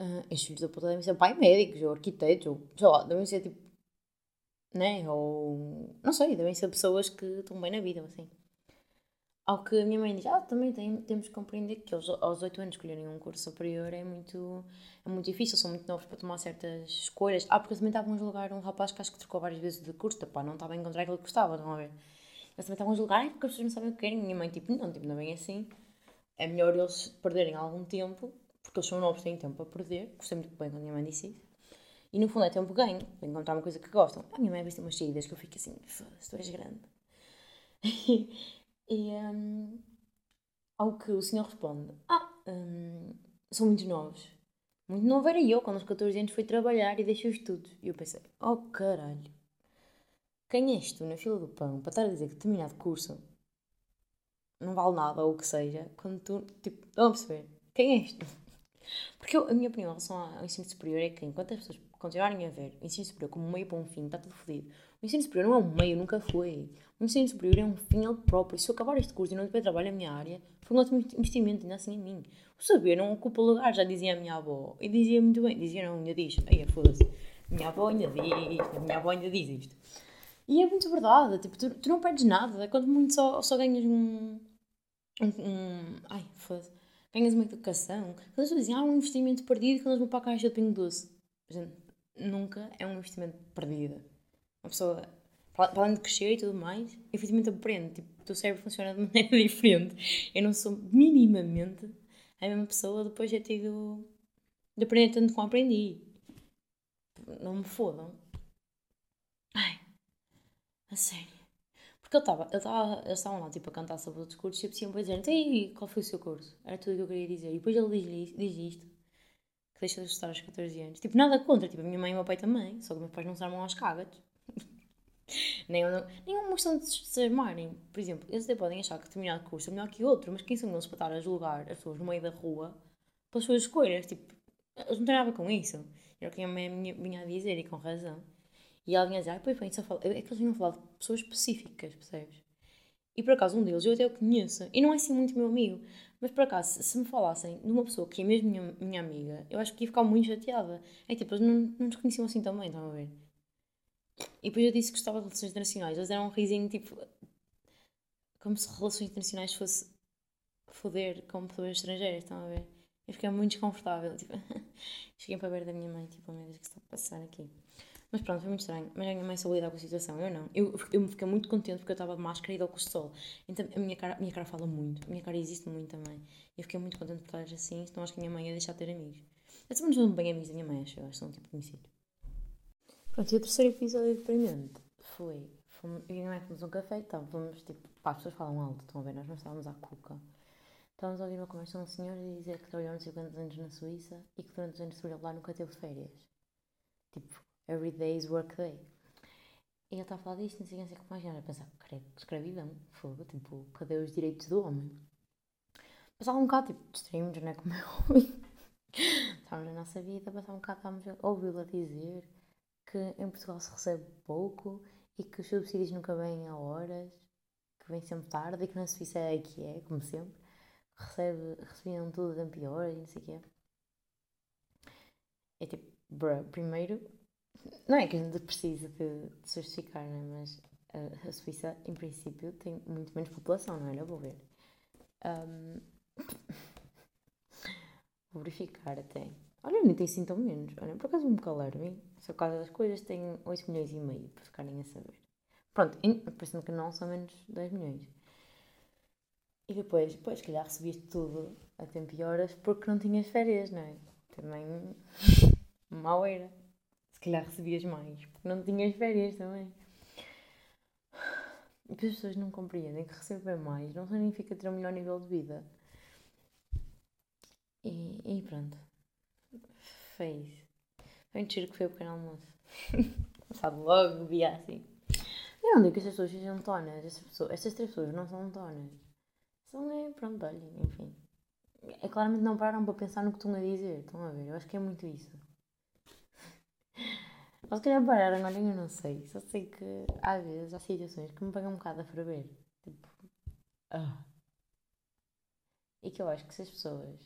Uh, estes filhos da puta devem ser pai médicos, ou arquitetos, ou sei lá, devem ser tipo. Né? Ou. Não sei, devem ser pessoas que estão bem na vida, assim. Ao que a minha mãe diz, ah, também tem, temos que compreender que eles, aos 8 anos escolherem um curso superior é muito, é muito difícil, são muito novos para tomar certas escolhas. Ah, porque também estavam a julgar um rapaz que acho que trocou várias vezes de curso, pá, não estava a encontrar aquilo que gostava, estão a ver? Eles também estavam a julgar porque as pessoas não sabem o que querem. Minha mãe, tipo, não, tipo, não é bem assim. É melhor eles perderem algum tempo, porque eles são novos, têm tempo para perder. Gostei muito bem quando a minha mãe disse isso. E no fundo é tempo ganho, para encontrar uma coisa que gostam. A minha mãe ter umas saídas que eu fico assim, foda-se, tu és grande. [laughs] e, um, ao que o senhor responde: Ah, hum, são muito novos. Muito novo era eu, quando aos 14 anos fui trabalhar e deixei os estudos. E eu pensei: Oh caralho, quem és tu na fila do pão para estar a dizer que determinado curso não vale nada ou o que seja, quando tu, tipo, a perceber? Quem és tu? Porque eu, a minha opinião em relação ao ensino superior é que enquanto as pessoas continuarem a ver o ensino superior como um meio para um fim, está tudo fodido. O ensino superior não é um meio, nunca foi. O ensino superior é um fim ele próprio. Se eu acabar este curso e não tiver trabalho na minha área, foi um ótimo investimento, ainda assim em mim. O saber não ocupa lugar, já dizia a minha avó. E dizia muito bem, dizia não, ainda diz. Aí, foda-se. Minha avó ainda diz minha avó ainda diz isto. E é muito verdade, tipo, tu, tu não perdes nada, quando muito só, só ganhas um, um, um ai, foda-se, ganhas uma educação. Quando as pessoas dizem, ah, um investimento perdido quando eles vão para a caixa de pingo doce. Gente, nunca é um investimento perdido. Uma pessoa, para além de crescer e tudo mais, efetivamente aprende. Tipo, o teu cérebro funciona de [laughs] maneira diferente. Eu não sou minimamente a mesma pessoa depois de ter tido. de aprender tanto como aprendi. Não me fodam. Ai, a sério. Porque eu estava, eu estava, eles estavam lá tipo a cantar sobre outros cursos e eu sempre então e qual foi o seu curso? Era tudo o que eu queria dizer. E depois ele diz, diz isto que deixa de estar aos 14 anos. Tipo, nada contra, tipo, a minha mãe e o meu pai também, só que meus pais não se armam aos cagas. [laughs] nem, não, nem uma questão de se armarem. Por exemplo, eles até podem achar que determinado curso é melhor que outro, mas quem são eles para estar a julgar as pessoas no meio da rua pelas suas escolhas? Tipo, eles não têm nada com isso. Era o que a minha mãe vinha a dizer e com razão. E vinha a dizer, ah, pois bem, só fala... é que eles vinham falar de pessoas específicas, percebes? E por acaso um deles eu até o conheço, e não é assim muito meu amigo, mas por acaso, se me falassem de uma pessoa que é mesmo minha, minha amiga, eu acho que ia ficar muito chateada. É tipo, eles não, não nos conheciam assim também, estão a ver? E depois eu disse que gostava de relações internacionais. Eles deram um risinho tipo. Como se relações internacionais fosse foder com pessoas estrangeiras, estão a ver? Eu fiquei muito desconfortável. Tipo, [laughs] cheguei para ver da minha mãe, tipo, oh, o que está a passar aqui? Mas pronto, foi muito estranho. Mas a minha mãe soube lidar com a situação, eu não. Eu, eu me fiquei muito contente porque eu estava de máscara e de óculos de sol. Então a minha cara, a minha cara fala muito, a minha cara existe muito também. Eu fiquei muito contente por estar assim, então acho que a minha mãe ia deixar de ter amigos. Eu também não bem amigos da minha mãe, acho, eu acho que são tipo conhecidos. Pronto, e o terceiro episódio deprimente foi. Fomos, eu e a minha mãe fomos um café estávamos tipo. Pá, as pessoas falam alto, estão a ver? Nós não estávamos à cuca. Estávamos a ouvir uma conversa de um senhor e dizer que trabalhou sei quantos anos na Suíça e que durante os anos trabalhou lá nunca teve férias. Tipo, every is work day. E ele está a falar disto, não sei que, não sei o que mais. E eu a pensar, credo, escravidão, fogo, tipo, cadê os direitos do homem? Passava um bocado, tipo, distraímos, não é como é homem. [laughs] Estávamos na nossa vida, passava um bocado, estávamos a ouvi-la dizer que em Portugal se recebe pouco e que os subsídios nunca vêm a horas, que vêm sempre tarde e que na Suíça é que é, como sempre. Recebe, recebiam tudo de pior e não sei o quê. É tipo, bruh, primeiro, não é que a gente precisa de, de justificar, né? mas a, a, Suíça, em princípio, tem muito menos população, não é? Eu vou ver. Um... [laughs] vou verificar até. Olha, nem tem assim tão menos. Olha, por acaso me calarem. Se a casa das coisas tem 8 milhões e meio, para ficarem a saber. Pronto, parecendo que não, são menos 10 milhões. E depois, depois, se calhar recebias tudo a tempo e horas porque não tinhas férias, não é? Também [laughs] mal era. Calhar recebias mais porque não tinhas férias também. E as pessoas não compreendem que receber mais não significa ter um melhor nível de vida. E, e pronto fez. Foi um tiro que foi o pequeno almoço. [laughs] Sabe, logo via assim. Eu não digo que estas pessoas sejam tonas. Estas, pessoas, estas três pessoas não são tonas. São, é, pronto, olha, enfim. É claramente não pararam para pensar no que estão a dizer. Estão a ver? Eu acho que é muito isso. Ou se calhar pararam, olha, eu não sei. Só sei que às vezes há situações que me pegam um bocado a ferver. Tipo. Ah. E que eu acho que se as pessoas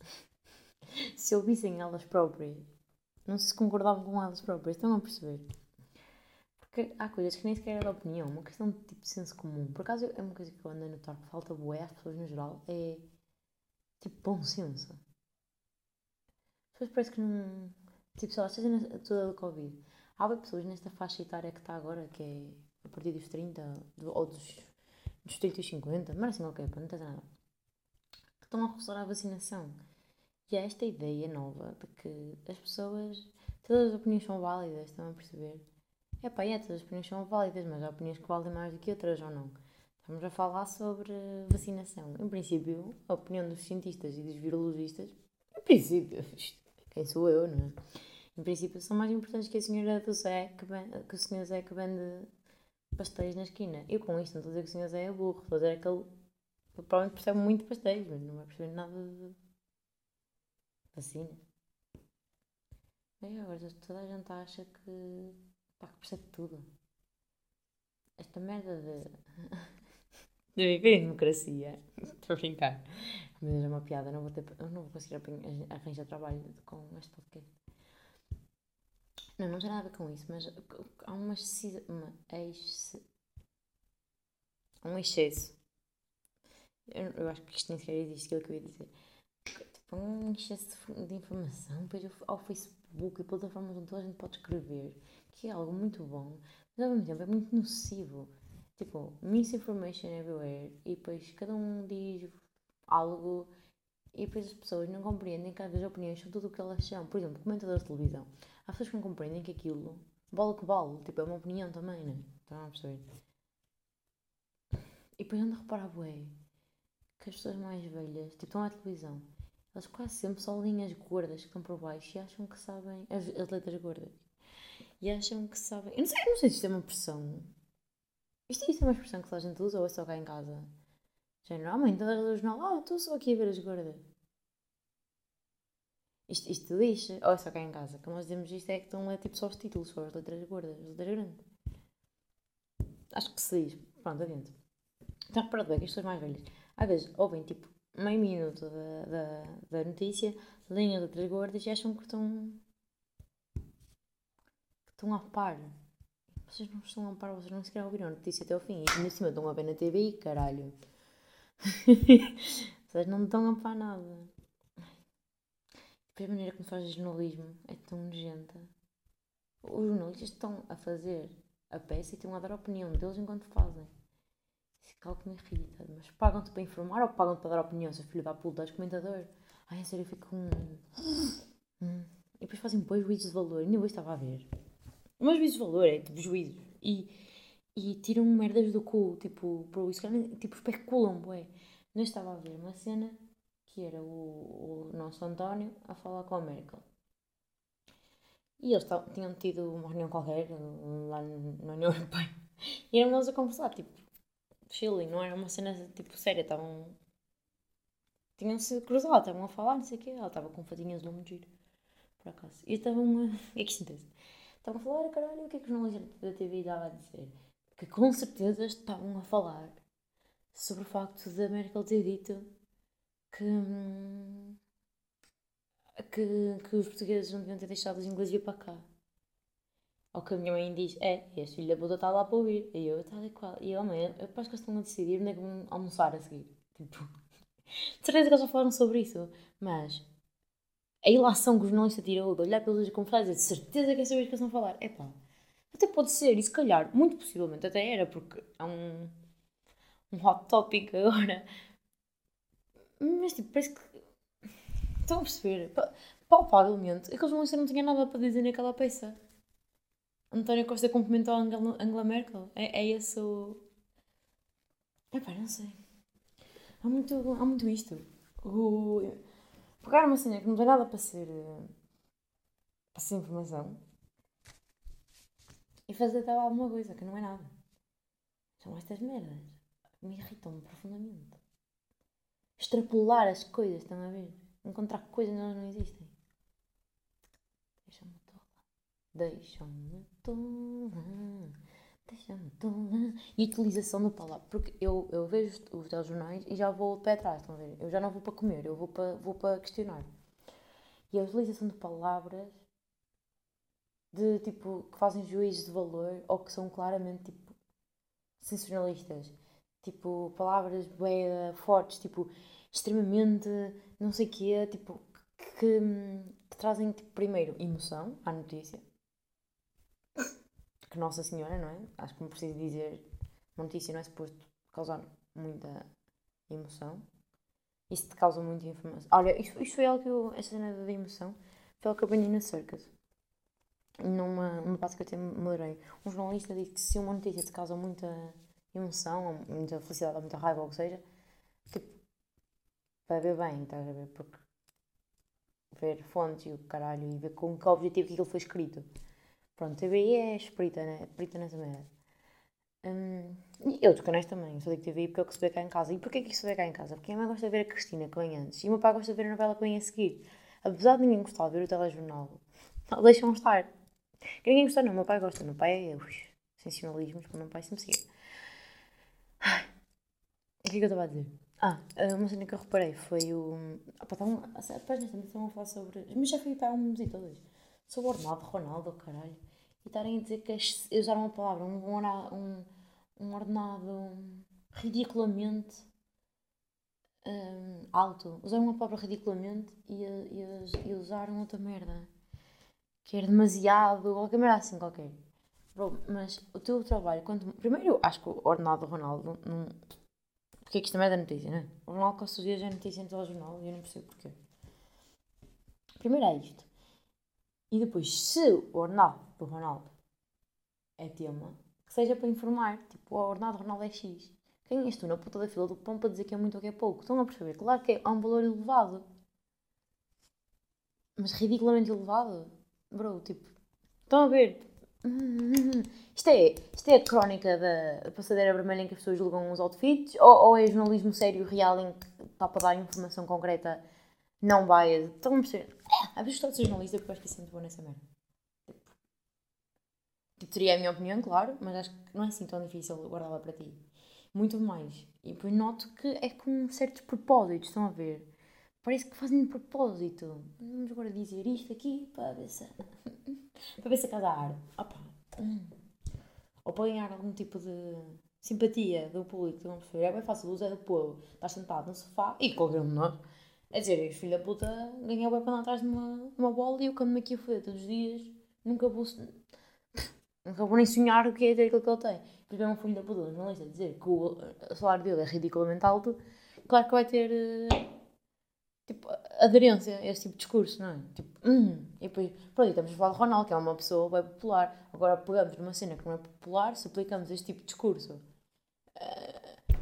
[laughs] se ouvissem elas próprias, não se concordavam com elas próprias, estão a perceber? Porque há coisas que nem sequer é da opinião, uma questão de tipo senso comum. Por acaso é uma coisa que eu ando a notar que falta boé às pessoas no geral, é tipo bom senso. As pessoas parece que não. Tipo, sei lá, seja toda do Covid. Há pessoas nesta faixa etária que está agora, que é a partir dos 30 ou dos, dos 30 e 50, mas assim, ok, não tens nada, que estão a recusar a vacinação. E há esta ideia nova de que as pessoas, todas as opiniões são válidas, estão a perceber? É pá, é, todas as opiniões são válidas, mas há opiniões que valem mais do que outras ou não. Estamos a falar sobre vacinação. Em princípio, a opinião dos cientistas e dos virologistas, em princípio, [laughs] quem sou eu, não é? Em princípio, são mais importantes que a senhora do Zé, que, vende, que o senhor Zé que vende pastéis na esquina. Eu com isto não estou a dizer que o senhor Zé é burro, estou a dizer que ele provavelmente percebe muito pastéis, mas não vai perceber nada de vacina. Agora toda a gente acha que, pá, que percebe tudo. Esta merda de. [laughs] de viver em democracia. [laughs] Estou a brincar. Mas é uma piada, não vou, ter, não vou conseguir arranjar trabalho com este podcast. Não, não tem nada a ver com isso, mas há uma, uma ex, um excesso. Eu, eu, acho que isto nem sequer existe, aquilo que eu ia dizer. Tipo, um excesso de informação, depois ao Facebook e plataformas onde toda a gente pode escrever, que é algo muito bom, mas ao mesmo tempo é muito nocivo. Tipo, misinformation everywhere, e depois cada um diz algo e depois as pessoas não compreendem que às vezes opiniões são tudo o que elas são. Por exemplo, comentadores de televisão. Há pessoas que não compreendem que aquilo vale que vale. Tipo, é uma opinião também, não é? Estão a perceber? E depois ando a reparar, bué, que as pessoas mais velhas, tipo, estão à televisão. Elas quase sempre são linhas gordas que estão por baixo e acham que sabem. As, as letras gordas. E acham que sabem. Eu não sei, eu não sei se isto é uma pressão. Isto, isto é uma expressão que a gente usa ou é só cá em casa? Género, ah mãe, estás a ler o jornal? Ah, estou só aqui a ver as gordas. Isto, isto diz, ou é só cá em casa, como nós dizemos isto é que estão ler tipo só os títulos, só as letras gordas, as letras grandes. Acho que se diz. Pronto, adiante. Então reparado bem que as pessoas mais velhas, às vezes, ouvem tipo meio minuto da, da, da notícia, leem as letras gordas e acham que estão. que estão a par. Vocês não estão a par, vocês não sequer ouviram a notícia até ao fim. E ainda cima estão a ver na TV e caralho. [laughs] Vocês não estão a par nada. A maneira como faz jornalismo é tão nojenta. Os jornalistas estão a fazer a peça e estão a dar a opinião deles enquanto fazem. Isso é algo que me irrita. Mas pagam-te para informar ou pagam-te para dar opinião, seu filho da puta, és comentador? Ai, a sério, eu fico com. Hum. E depois fazem bons juízos de valor. Nem eu estava a ver. Mas juízos de valor é tipo juízos. E e tiram merdas do cu, tipo, pro isso, tipo, especulam, bué. Não estava a ver uma cena que era o, o nosso António a falar com a Merkel. E eles tinham tido uma reunião qualquer lá na União [laughs] Europeia. E eram eles a conversar, tipo, chilling, não era uma cena tipo séria, estavam. Tinham-se cruzado, estavam a falar, não sei o quê. Ela estava com fatinhas de um giro, por acaso. E estavam. [laughs] É que acontece? Estavam a falar, caralho, o que é que os jornalistas da TV estavam a dizer? que com certeza estavam a falar sobre o facto da Merkel ter dito que, hum, que, que os portugueses não deviam ter deixado os ingleses vir para cá. Ou que a minha mãe diz, é, este filho da puta está lá para ouvir. E eu, tal e qual. E eu, mãe, eu acho que eles estão a decidir onde é que vão almoçar a seguir. [laughs] Tipo, de certeza que eles já falaram sobre isso. Mas a ilação que o jornalista tirou de olhar pelos dizer, de certeza que é sobre isso que eles a falar. É pá até pode ser, e se calhar, muito possivelmente até era, porque é um, um hot topic agora. Mas tipo, parece que. Estão a perceber? Palpavelmente, aqueles jornalistas não tinham nada para dizer naquela peça. António Costa cumprimentou a Angela, Merkel. É, é esse o. Epá, não sei. Há muito, há muito isto. O... Pegar uma cena que não tem nada para ser. para ser informação e fazer tal alguma coisa que não é nada. São estas merdas me irritam profundamente. Extrapolar as coisas, estão a ver? Encontrar coisas que não existem. Deixa-me tola. Deixa-me tola. Deixa-me tola. E utilização da palavra. Porque eu, eu vejo os telejornais e já vou de pé atrás, estão a ver? Eu já não vou para comer, eu vou para, vou para questionar. e a utilização de palavras de tipo que fazem juízes de valor ou que são claramente tipo sensacionalistas. Tipo, palavras bem fortes, tipo, extremamente não sei o quê, tipo, que, que trazem tipo, primeiro emoção à notícia. Que Nossa Senhora, não é? Acho que não preciso dizer uma notícia não é suposto causar muita emoção. Isso te causa muita informação. Olha, isto, isto foi algo que eu, esta cena da emoção, foi algo que eu aprendi na Circus. Numa, numa parte que eu até melhorei. Um jornalista disse que se uma notícia te causa muita emoção, muita felicidade, ou muita raiva, ou o que seja, tipo, vai ver bem, estás a ver? Porque ver fontes e o caralho e ver com que objetivo que aquilo foi escrito. Pronto, TVI é esprita, né? Esprita nessa merda. Hum, e outros canais também, só digo TVI porque é o que se vê cá em casa. E porquê que isso se vê cá em casa? Porque a mãe gosta de ver a Cristina, que vem antes, e o meu pai gosta de ver a novela que vem a seguir. Apesar de ninguém gostar de ver o telejornal, não deixam estar. Que ninguém gosta, não, o meu pai gosta, o meu pai é ux, sensacionalismos, o meu pai se me siga. Ai, o que é que eu estava a dizer? Ah, uma cena que eu reparei foi o. Um, as páginas também estão a falar sobre. Mas já fui para um museu todas. Sobre o Ronaldo, Ronaldo, caralho. E estarem a dizer que usaram uma palavra, um, um, um ordenado ridiculamente um, alto. Usaram uma palavra ridiculamente e, e, e usaram outra merda. Que era demasiado, qualquer merda assim qualquer. Mas o teu trabalho, quando. Primeiro, acho que o ordenado do Ronaldo não porque é que isto também é da notícia, não é? O Ronaldo Costa Dias é notícia em telejornal e eu não percebo porquê. Primeiro é isto. E depois, se o ordenado do Ronaldo é tema, que seja para informar. Tipo, o ordenado do Ronaldo é X. Quem és tu na puta da fila do pão para dizer que é muito ou que é pouco? Estão a perceber? Claro que é um valor elevado. Mas ridiculamente elevado. Bro, tipo. Estão a ver? Isto é, isto é a crónica da passadeira vermelha em que as pessoas julgam os outfits? Ou, ou é jornalismo sério, real, em que está para dar informação concreta, não biased? Estão a perceber? É, às vezes estou a ser jornalista porque acho que é sempre bom nessa merda. Tipo, teria a minha opinião, claro, mas acho que não é assim tão difícil guardá-la para ti. Muito mais. E depois noto que é com certos propósitos, estão a ver? Parece que fazem de propósito. Vamos agora dizer isto aqui para ver se. Para ver se a casa arde. Opa. Hum. Ou para ganhar algum tipo de simpatia do público. A perceber? É bem fácil. O Zé do Povo está sentado no sofá e qualquer um de nós. É dizer, os filhos da puta ganham bem para lá atrás de uma, uma bola e eu quando me aqui a foder todos os dias nunca vou. [laughs] Nunca vou nem sonhar o que é ter aquilo que ele tem. Depois vem um filho da puta, um jornalista, dizer que o salário dele é ridiculamente alto, claro que vai ter. Uh, tipo, aderência a esse tipo de discurso, não é? Tipo, hum, e depois, pronto, e estamos a falar de Ronaldo, que é uma pessoa bem popular. Agora pegamos numa cena que não é popular, se aplicamos este tipo de discurso uh,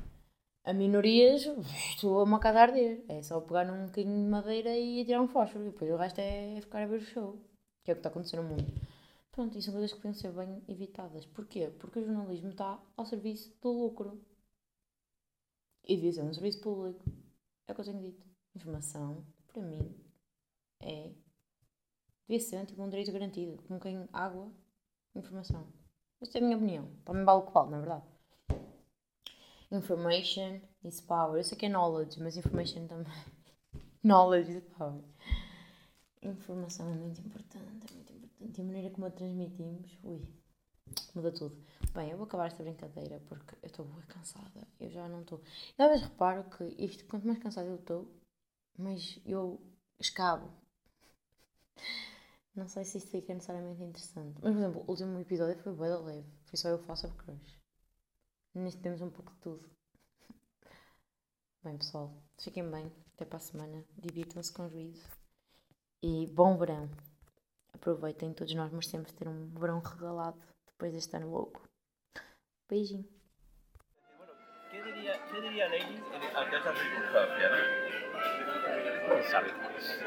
a minorias, estou a uma casa a arder. É só pegar num bocadinho de madeira e tirar um fósforo, e depois o resto é ficar a ver o show, que é o que está acontecendo no mundo. Pronto, e são coisas que podem ser bem evitadas. Porquê? Porque o jornalismo está ao serviço do lucro. E devia ser um serviço público. É o que eu tenho dito. Informação, para mim, é. Devia ser tipo, um direito garantido. Como quem água, informação. Esta é a minha opinião. Para mim vale o que vale, na verdade. Information is power. Eu sei que é knowledge, mas information também. [laughs] knowledge is power. Informação é muito importante, é muito importante. E a maneira como a transmitimos, ui, muda tudo. Bem, eu vou acabar esta brincadeira porque eu estou cansada. Eu já não estou. E às vezes reparo que isto, quanto mais cansada eu estou, mais eu escabo. Não sei se isto fica necessariamente interessante. Mas, por exemplo, o último episódio foi bem da leve. Foi só eu faço of crush. Neste temos um pouco de tudo. Bem, pessoal, fiquem bem. Até para a semana. Divirtam-se com juízo. E bom verão. Aproveitem, todos nós merecemos ter um verão regalado depois deste ano louco. Beijinho. ¿Qué diría, qué diría. sabemos. Pues.